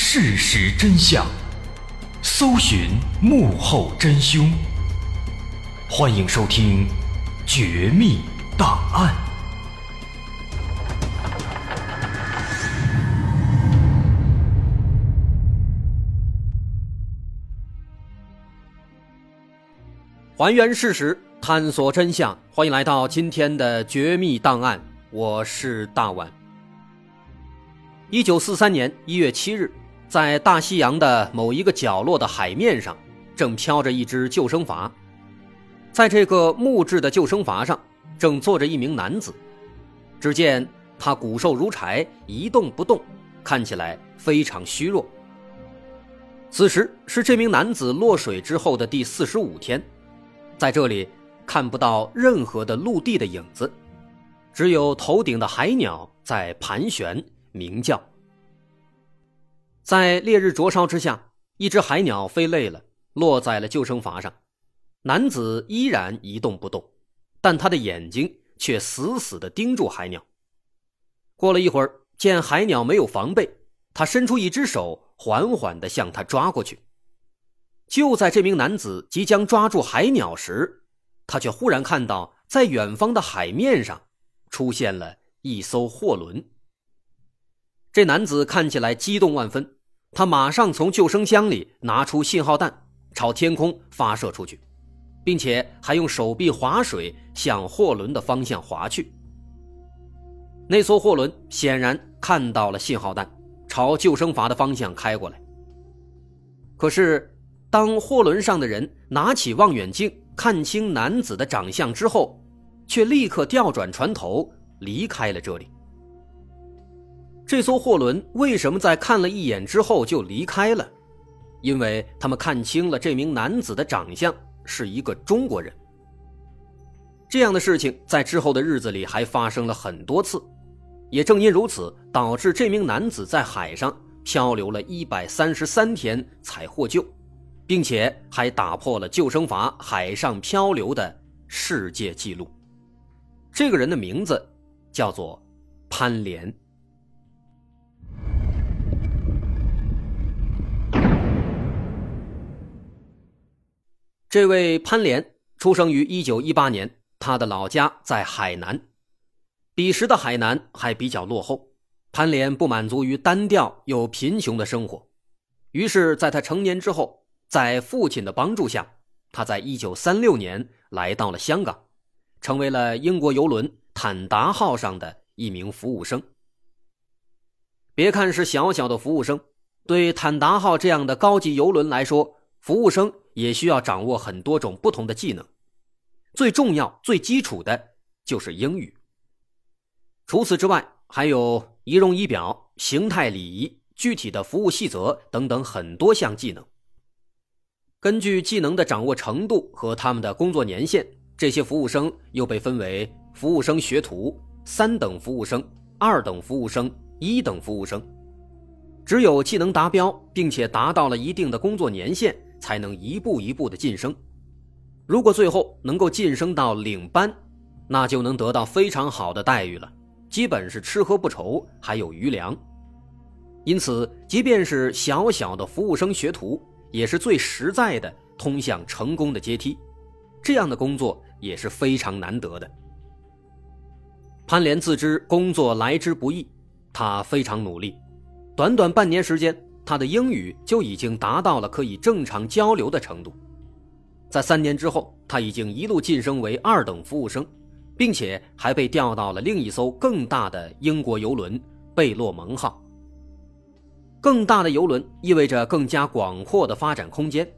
事实真相，搜寻幕后真凶。欢迎收听《绝密档案》。还原事实，探索真相。欢迎来到今天的《绝密档案》，我是大碗。一九四三年一月七日，在大西洋的某一个角落的海面上，正飘着一只救生筏。在这个木质的救生筏上，正坐着一名男子。只见他骨瘦如柴，一动不动，看起来非常虚弱。此时是这名男子落水之后的第四十五天。在这里看不到任何的陆地的影子，只有头顶的海鸟在盘旋鸣叫。在烈日灼烧之下，一只海鸟飞累了，落在了救生筏上。男子依然一动不动，但他的眼睛却死死地盯住海鸟。过了一会儿，见海鸟没有防备，他伸出一只手，缓缓地向他抓过去。就在这名男子即将抓住海鸟时，他却忽然看到，在远方的海面上出现了一艘货轮。这男子看起来激动万分，他马上从救生箱里拿出信号弹，朝天空发射出去，并且还用手臂划水向货轮的方向划去。那艘货轮显然看到了信号弹，朝救生筏的方向开过来。可是。当货轮上的人拿起望远镜看清男子的长相之后，却立刻调转船头离开了这里。这艘货轮为什么在看了一眼之后就离开了？因为他们看清了这名男子的长相是一个中国人。这样的事情在之后的日子里还发生了很多次，也正因如此，导致这名男子在海上漂流了一百三十三天才获救。并且还打破了救生筏海上漂流的世界纪录。这个人的名字叫做潘连。这位潘连出生于一九一八年，他的老家在海南。彼时的海南还比较落后，潘连不满足于单调又贫穷的生活，于是，在他成年之后。在父亲的帮助下，他在一九三六年来到了香港，成为了英国游轮坦达号上的一名服务生。别看是小小的服务生，对坦达号这样的高级游轮来说，服务生也需要掌握很多种不同的技能，最重要、最基础的就是英语。除此之外，还有仪容仪表、形态礼仪、具体的服务细则等等很多项技能。根据技能的掌握程度和他们的工作年限，这些服务生又被分为服务生学徒、三等服务生、二等服务生、一等服务生。只有技能达标，并且达到了一定的工作年限，才能一步一步的晋升。如果最后能够晋升到领班，那就能得到非常好的待遇了，基本是吃喝不愁，还有余粮。因此，即便是小小的服务生学徒。也是最实在的通向成功的阶梯，这样的工作也是非常难得的。潘连自知工作来之不易，他非常努力，短短半年时间，他的英语就已经达到了可以正常交流的程度。在三年之后，他已经一路晋升为二等服务生，并且还被调到了另一艘更大的英国游轮“贝洛蒙号”。更大的游轮意味着更加广阔的发展空间，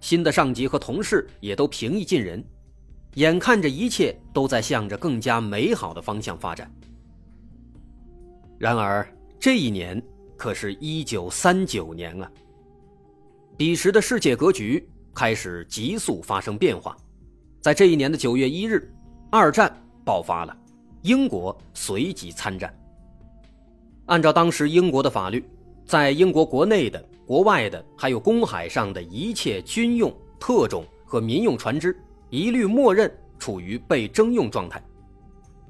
新的上级和同事也都平易近人，眼看着一切都在向着更加美好的方向发展。然而，这一年可是一九三九年啊！彼时的世界格局开始急速发生变化，在这一年的九月一日，二战爆发了，英国随即参战。按照当时英国的法律。在英国国内的、国外的，还有公海上的一切军用、特种和民用船只，一律默认处于被征用状态。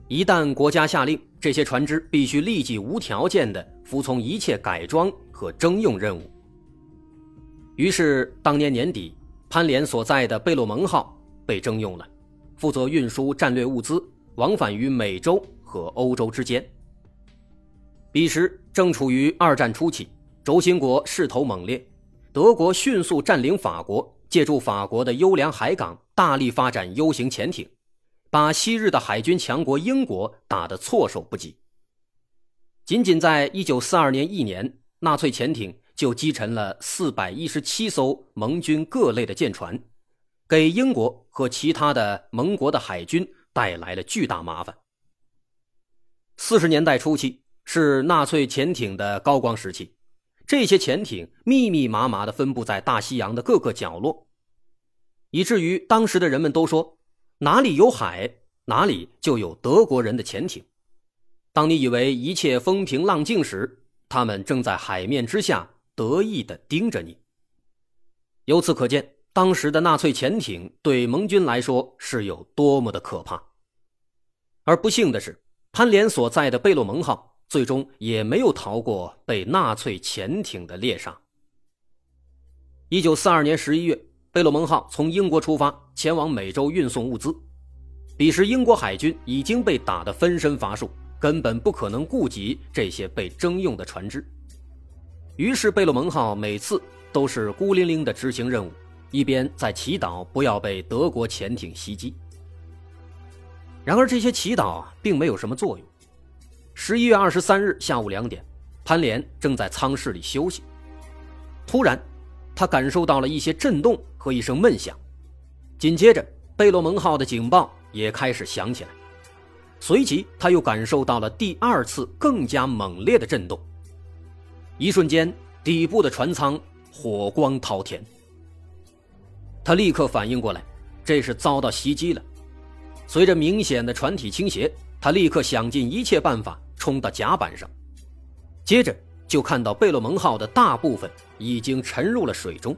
一旦国家下令，这些船只必须立即无条件的服从一切改装和征用任务。于是，当年年底，潘连所在的贝洛蒙号被征用了，负责运输战略物资，往返于美洲和欧洲之间。彼时正处于二战初期，轴心国势头猛烈，德国迅速占领法国，借助法国的优良海港，大力发展 U 型潜艇，把昔日的海军强国英国打得措手不及。仅仅在1942年一年，纳粹潜艇就击沉了417艘盟军各类的舰船，给英国和其他的盟国的海军带来了巨大麻烦。四十年代初期。是纳粹潜艇的高光时期，这些潜艇密密麻麻地分布在大西洋的各个角落，以至于当时的人们都说，哪里有海，哪里就有德国人的潜艇。当你以为一切风平浪静时，他们正在海面之下得意地盯着你。由此可见，当时的纳粹潜艇对盟军来说是有多么的可怕。而不幸的是，潘连所在的贝洛蒙号。最终也没有逃过被纳粹潜艇的猎杀。一九四二年十一月，贝洛蒙号从英国出发，前往美洲运送物资。彼时，英国海军已经被打得分身乏术，根本不可能顾及这些被征用的船只。于是，贝洛蒙号每次都是孤零零地执行任务，一边在祈祷不要被德国潜艇袭击。然而，这些祈祷并没有什么作用。十一月二十三日下午两点，潘连正在舱室里休息。突然，他感受到了一些震动和一声闷响，紧接着贝洛蒙号的警报也开始响起来。随即，他又感受到了第二次更加猛烈的震动。一瞬间，底部的船舱火光滔天。他立刻反应过来，这是遭到袭击了。随着明显的船体倾斜，他立刻想尽一切办法。冲到甲板上，接着就看到贝洛蒙号的大部分已经沉入了水中。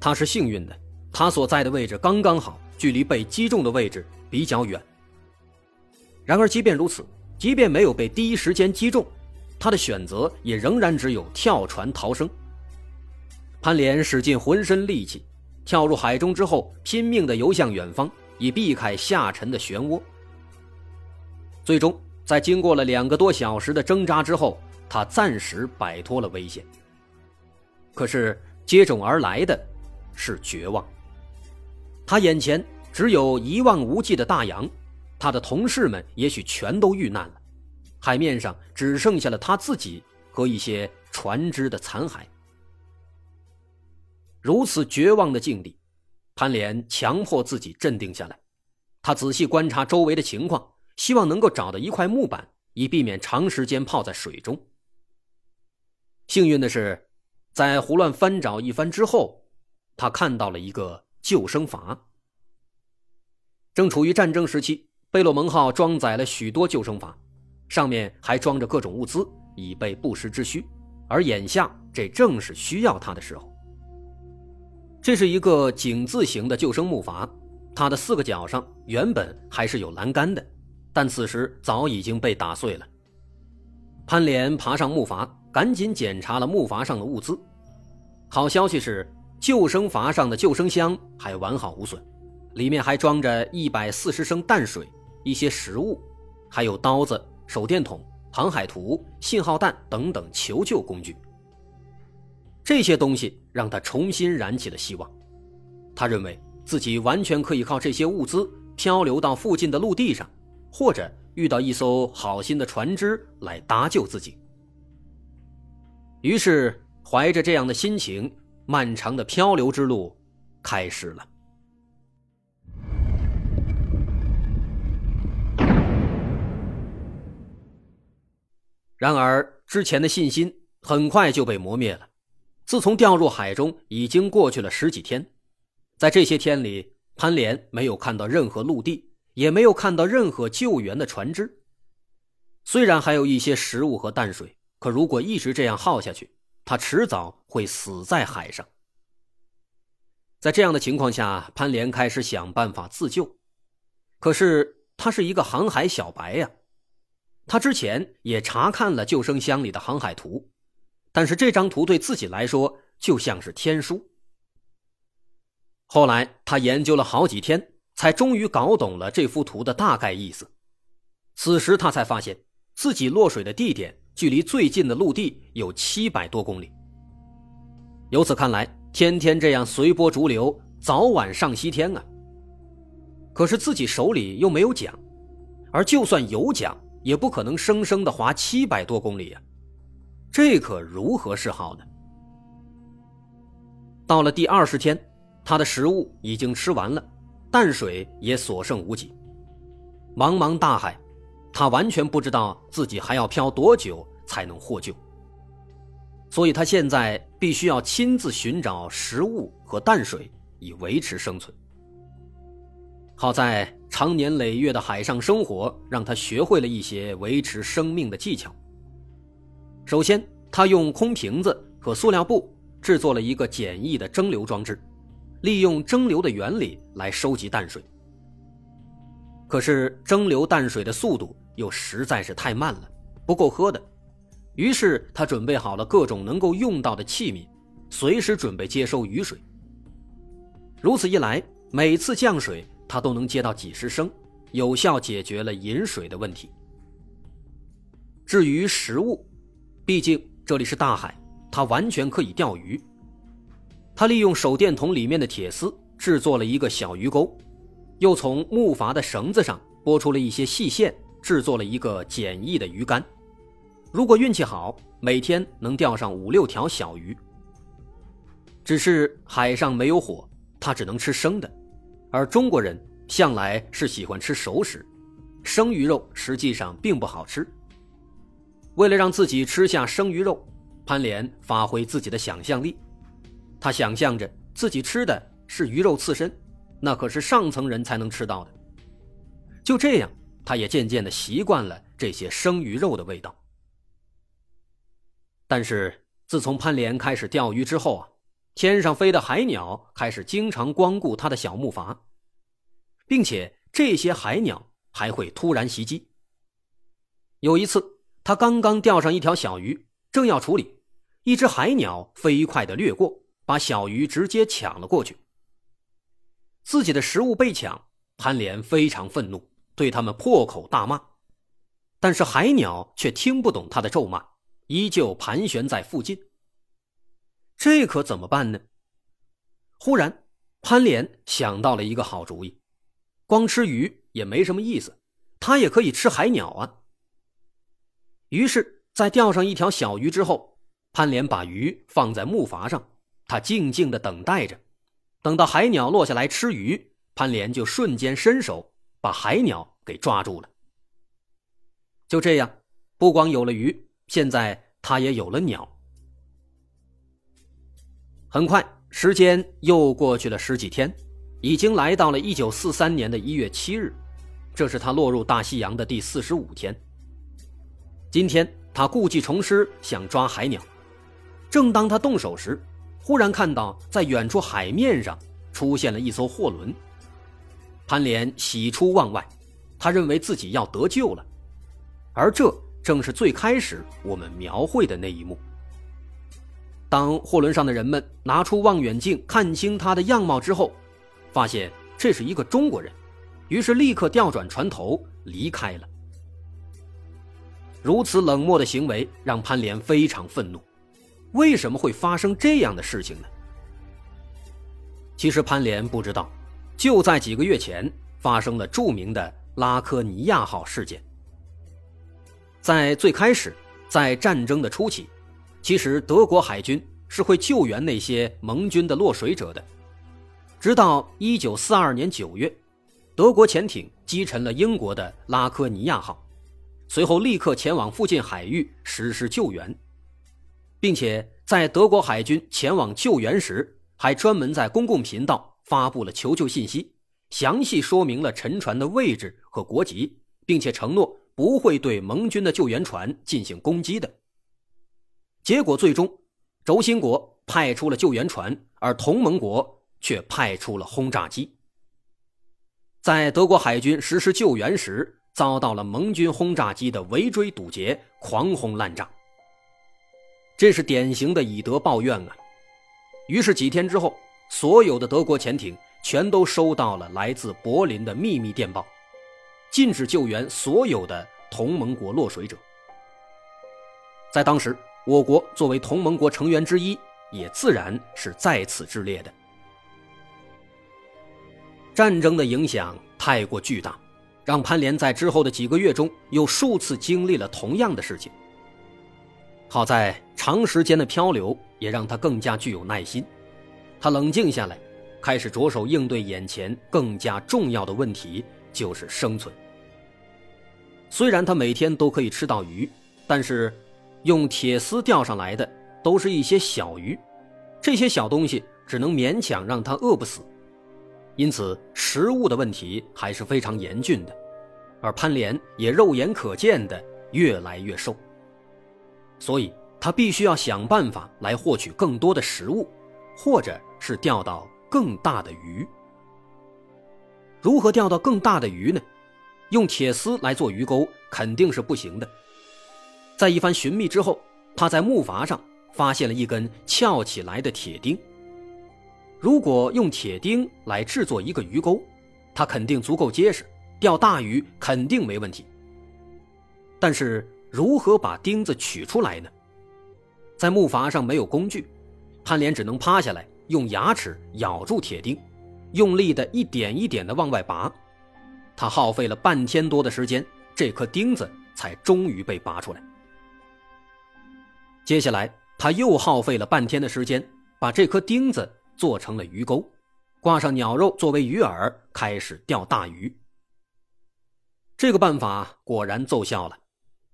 他是幸运的，他所在的位置刚刚好，距离被击中的位置比较远。然而，即便如此，即便没有被第一时间击中，他的选择也仍然只有跳船逃生。潘连使尽浑身力气，跳入海中之后，拼命地游向远方，以避开下沉的漩涡。最终。在经过了两个多小时的挣扎之后，他暂时摆脱了危险。可是接踵而来的是绝望。他眼前只有一望无际的大洋，他的同事们也许全都遇难了，海面上只剩下了他自己和一些船只的残骸。如此绝望的境地，潘连强迫自己镇定下来，他仔细观察周围的情况。希望能够找到一块木板，以避免长时间泡在水中。幸运的是，在胡乱翻找一番之后，他看到了一个救生筏。正处于战争时期，贝洛蒙号装载了许多救生筏，上面还装着各种物资，以备不时之需。而眼下，这正是需要它的时候。这是一个井字形的救生木筏，它的四个角上原本还是有栏杆的。但此时早已经被打碎了。潘连爬上木筏，赶紧检查了木筏上的物资。好消息是，救生筏上的救生箱还完好无损，里面还装着一百四十升淡水、一些食物，还有刀子、手电筒、航海图、信号弹等等求救工具。这些东西让他重新燃起了希望。他认为自己完全可以靠这些物资漂流到附近的陆地上。或者遇到一艘好心的船只来搭救自己，于是怀着这样的心情，漫长的漂流之路开始了。然而，之前的信心很快就被磨灭了。自从掉入海中，已经过去了十几天，在这些天里，潘连没有看到任何陆地。也没有看到任何救援的船只。虽然还有一些食物和淡水，可如果一直这样耗下去，他迟早会死在海上。在这样的情况下，潘连开始想办法自救。可是他是一个航海小白呀，他之前也查看了救生箱里的航海图，但是这张图对自己来说就像是天书。后来他研究了好几天，才终于搞懂了这幅图的大概意思。此时他才发现自己落水的地点距离最近的陆地有七百多公里。由此看来，天天这样随波逐流，早晚上西天啊。可是自己手里又没有桨，而就算有桨，也不可能生生的划七百多公里啊，这可如何是好呢？到了第二十天，他的食物已经吃完了，淡水也所剩无几，茫茫大海，他完全不知道自己还要漂多久才能获救。所以他现在必须要亲自寻找食物和淡水，以维持生存。好在长年累月的海上生活让他学会了一些维持生命的技巧。首先，他用空瓶子和塑料布制作了一个简易的蒸馏装置，利用蒸馏的原理来收集淡水。可是蒸馏淡水的速度又实在是太慢了，不够喝的。于是他准备好了各种能够用到的器皿，随时准备接收雨水。如此一来，每次降水他都能接到几十升，有效解决了饮水的问题。至于食物，毕竟这里是大海，他完全可以钓鱼。他利用手电筒里面的铁丝制作了一个小鱼钩，又从木筏的绳子上拨出了一些细线，制作了一个简易的鱼竿。如果运气好，每天能钓上五六条小鱼。只是海上没有火，他只能吃生的，而中国人向来是喜欢吃熟食，生鱼肉实际上并不好吃。为了让自己吃下生鱼肉，潘莲发挥自己的想象力，他想象着自己吃的是鱼肉刺身，那可是上层人才能吃到的。就这样，他也渐渐的习惯了这些生鱼肉的味道。但是自从潘莲开始钓鱼之后啊，天上飞的海鸟开始经常光顾他的小木筏，并且这些海鸟还会突然袭击。有一次，他刚刚钓上一条小鱼，正要处理，一只海鸟飞快的掠过，把小鱼直接抢了过去。自己的食物被抢，潘莲非常愤怒，对他们破口大骂，但是海鸟却听不懂他的咒骂。依旧盘旋在附近。这可怎么办呢？忽然，潘莲想到了一个好主意：光吃鱼也没什么意思，他也可以吃海鸟啊。于是，在钓上一条小鱼之后，潘莲把鱼放在木筏上，他静静的等待着。等到海鸟落下来吃鱼，潘莲就瞬间伸手把海鸟给抓住了。就这样，不光有了鱼。现在他也有了鸟。很快，时间又过去了十几天，已经来到了一九四三年的一月七日，这是他落入大西洋的第四十五天。今天他故技重施，想抓海鸟。正当他动手时，忽然看到在远处海面上出现了一艘货轮。潘莲喜出望外，他认为自己要得救了，而这。正是最开始我们描绘的那一幕。当货轮上的人们拿出望远镜看清他的样貌之后，发现这是一个中国人，于是立刻调转船头离开了。如此冷漠的行为让潘莲非常愤怒。为什么会发生这样的事情呢？其实潘莲不知道，就在几个月前发生了著名的拉科尼亚号事件。在最开始，在战争的初期，其实德国海军是会救援那些盟军的落水者的。直到1942年9月，德国潜艇击沉了英国的拉科尼亚号，随后立刻前往附近海域实施救援，并且在德国海军前往救援时，还专门在公共频道发布了求救信息，详细说明了沉船的位置和国籍，并且承诺。不会对盟军的救援船进行攻击的。结果最终，轴心国派出了救援船，而同盟国却派出了轰炸机。在德国海军实施救援时，遭到了盟军轰炸机的围追堵截、狂轰滥炸。这是典型的以德报怨啊！于是几天之后，所有的德国潜艇全都收到了来自柏林的秘密电报，禁止救援所有的同盟国落水者。在当时，我国作为同盟国成员之一，也自然是在此之列的。战争的影响太过巨大，让潘连在之后的几个月中又数次经历了同样的事情。好在长时间的漂流也让他更加具有耐心，他冷静下来，开始着手应对眼前更加重要的问题，就是生存。虽然他每天都可以吃到鱼，但是。用铁丝钓上来的都是一些小鱼，这些小东西只能勉强让他饿不死，因此食物的问题还是非常严峻的。而潘连也肉眼可见的越来越瘦，所以他必须要想办法来获取更多的食物，或者是钓到更大的鱼。如何钓到更大的鱼呢？用铁丝来做鱼钩肯定是不行的。在一番寻觅之后，他在木筏上发现了一根翘起来的铁钉。如果用铁钉来制作一个鱼钩，它肯定足够结实，钓大鱼肯定没问题。但是如何把钉子取出来呢？在木筏上没有工具，潘连只能趴下来，用牙齿咬住铁钉，用力的一点一点的往外拔。他耗费了半天多的时间，这颗钉子才终于被拔出来。接下来，他又耗费了半天的时间，把这颗钉子做成了鱼钩，挂上鸟肉作为鱼饵，开始钓大鱼。这个办法果然奏效了，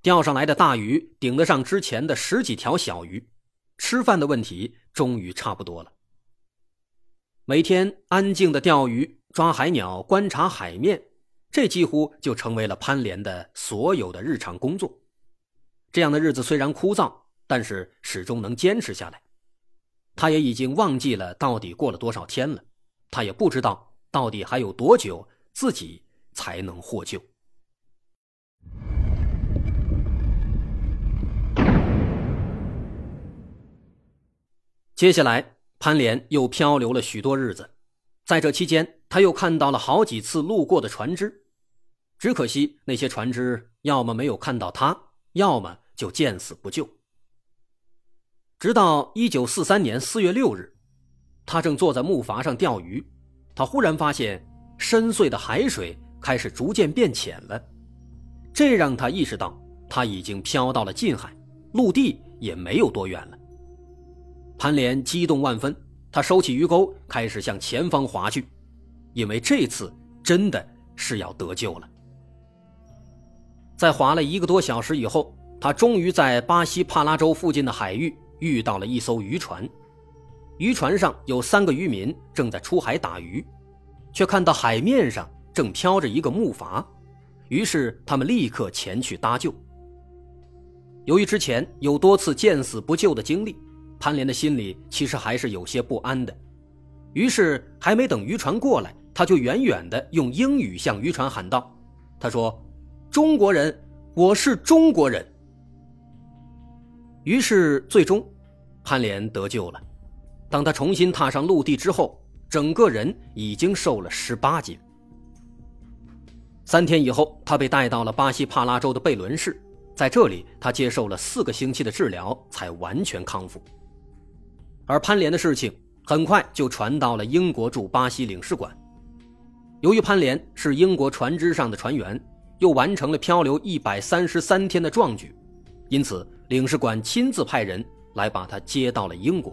钓上来的大鱼顶得上之前的十几条小鱼，吃饭的问题终于差不多了。每天安静的钓鱼、抓海鸟、观察海面，这几乎就成为了潘连的所有的日常工作。这样的日子虽然枯燥。但是始终能坚持下来，他也已经忘记了到底过了多少天了，他也不知道到底还有多久自己才能获救。接下来，潘连又漂流了许多日子，在这期间，他又看到了好几次路过的船只，只可惜那些船只要么没有看到他，要么就见死不救。直到一九四三年四月六日，他正坐在木筏上钓鱼，他忽然发现深邃的海水开始逐渐变浅了，这让他意识到他已经飘到了近海，陆地也没有多远了。潘连激动万分，他收起鱼钩，开始向前方划去，因为这次真的是要得救了。在划了一个多小时以后，他终于在巴西帕拉州附近的海域。遇到了一艘渔船，渔船上有三个渔民正在出海打鱼，却看到海面上正飘着一个木筏，于是他们立刻前去搭救。由于之前有多次见死不救的经历，潘连的心里其实还是有些不安的，于是还没等渔船过来，他就远远的用英语向渔船喊道：“他说，中国人，我是中国人。”于是，最终，潘连得救了。当他重新踏上陆地之后，整个人已经瘦了十八斤。三天以后，他被带到了巴西帕拉州的贝伦市，在这里，他接受了四个星期的治疗，才完全康复。而潘联的事情很快就传到了英国驻巴西领事馆。由于潘联是英国船只上的船员，又完成了漂流一百三十三天的壮举，因此。领事馆亲自派人来把他接到了英国。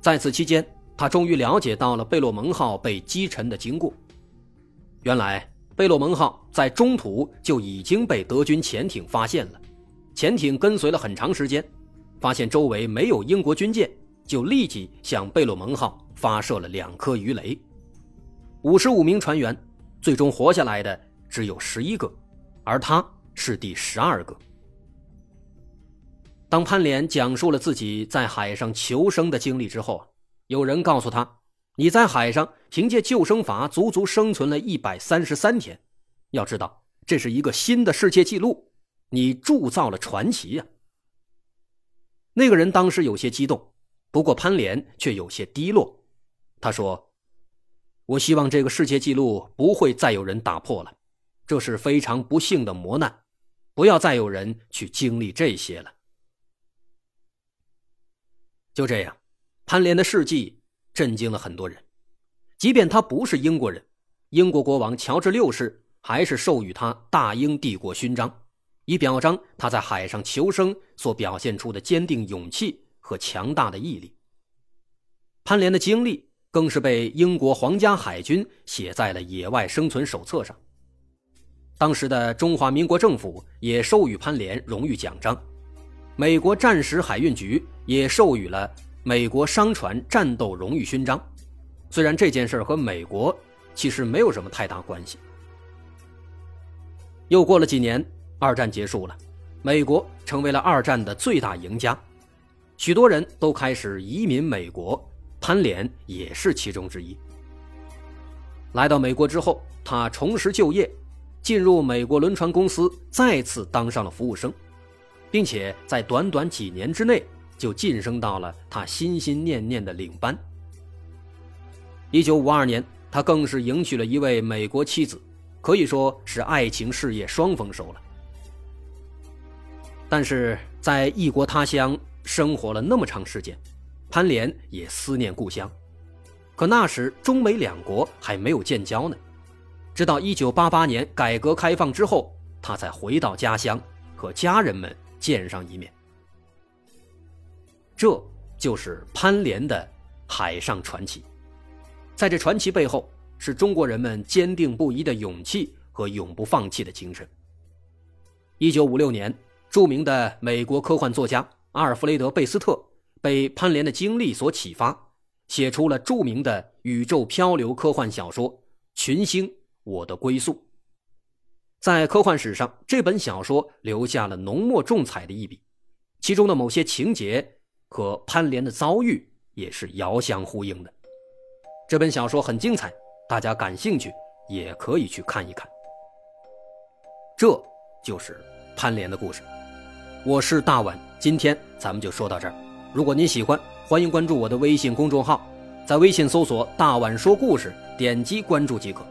在此期间，他终于了解到了贝洛蒙号被击沉的经过。原来，贝洛蒙号在中途就已经被德军潜艇发现了，潜艇跟随了很长时间，发现周围没有英国军舰，就立即向贝洛蒙号发射了两颗鱼雷。五十五名船员，最终活下来的只有十一个，而他是第十二个。当潘连讲述了自己在海上求生的经历之后，有人告诉他：“你在海上凭借救生筏足足生存了一百三十三天，要知道这是一个新的世界纪录，你铸造了传奇呀！”那个人当时有些激动，不过潘莲却有些低落。他说：“我希望这个世界纪录不会再有人打破了，这是非常不幸的磨难，不要再有人去经历这些了。”就这样，潘莲的事迹震惊了很多人。即便他不是英国人，英国国王乔治六世还是授予他大英帝国勋章，以表彰他在海上求生所表现出的坚定勇气和强大的毅力。潘莲的经历。更是被英国皇家海军写在了野外生存手册上。当时的中华民国政府也授予潘连荣誉奖章，美国战时海运局也授予了美国商船战斗荣誉勋章。虽然这件事和美国其实没有什么太大关系。又过了几年，二战结束了，美国成为了二战的最大赢家，许多人都开始移民美国。潘连也是其中之一。来到美国之后，他重拾就业，进入美国轮船公司，再次当上了服务生，并且在短短几年之内就晋升到了他心心念念的领班。一九五二年，他更是迎娶了一位美国妻子，可以说是爱情事业双丰收了。但是在异国他乡生活了那么长时间。潘连也思念故乡，可那时中美两国还没有建交呢。直到1988年改革开放之后，他才回到家乡和家人们见上一面。这就是潘连的海上传奇。在这传奇背后，是中国人们坚定不移的勇气和永不放弃的精神。1956年，著名的美国科幻作家阿尔弗雷德·贝斯特。被潘连的经历所启发，写出了著名的宇宙漂流科幻小说《群星：我的归宿》。在科幻史上，这本小说留下了浓墨重彩的一笔，其中的某些情节和潘连的遭遇也是遥相呼应的。这本小说很精彩，大家感兴趣也可以去看一看。这就是潘连的故事。我是大碗，今天咱们就说到这儿。如果您喜欢，欢迎关注我的微信公众号，在微信搜索“大碗说故事”，点击关注即可。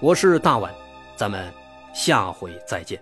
我是大碗，咱们下回再见。